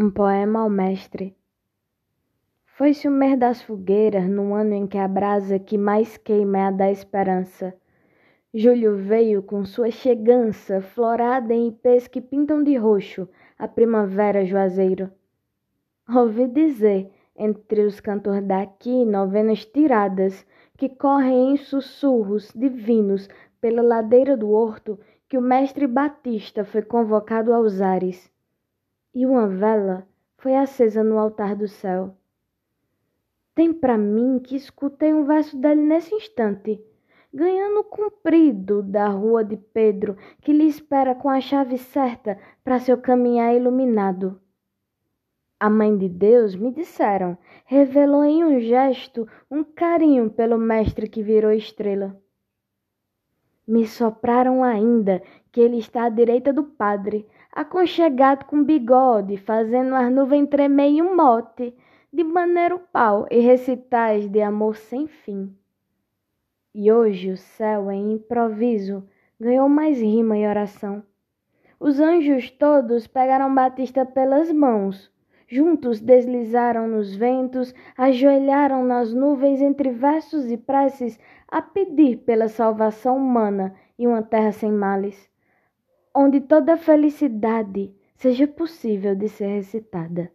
Um poema ao mestre. Foi-se o mês das fogueiras, no ano em que a brasa que mais queima é a da esperança. Julho veio com sua chegança, florada em ipês que pintam de roxo a primavera juazeiro. Ouvi dizer, entre os cantores daqui, novenas tiradas, que correm em sussurros divinos pela ladeira do horto, que o mestre Batista foi convocado aos ares e uma vela foi acesa no altar do céu. Tem para mim que escutei um verso dele nesse instante, ganhando comprido da rua de Pedro, que lhe espera com a chave certa para seu caminhar iluminado. A mãe de Deus, me disseram, revelou em um gesto um carinho pelo mestre que virou estrela. Me sopraram ainda que ele está à direita do padre, aconchegado com bigode, fazendo as nuvens tremer em um mote, de maneiro pau e recitais de amor sem fim. E hoje o céu, em improviso, ganhou mais rima e oração. Os anjos todos pegaram Batista pelas mãos, juntos deslizaram nos ventos, ajoelharam nas nuvens entre versos e preces a pedir pela salvação humana e uma terra sem males onde toda felicidade seja possível de ser recitada.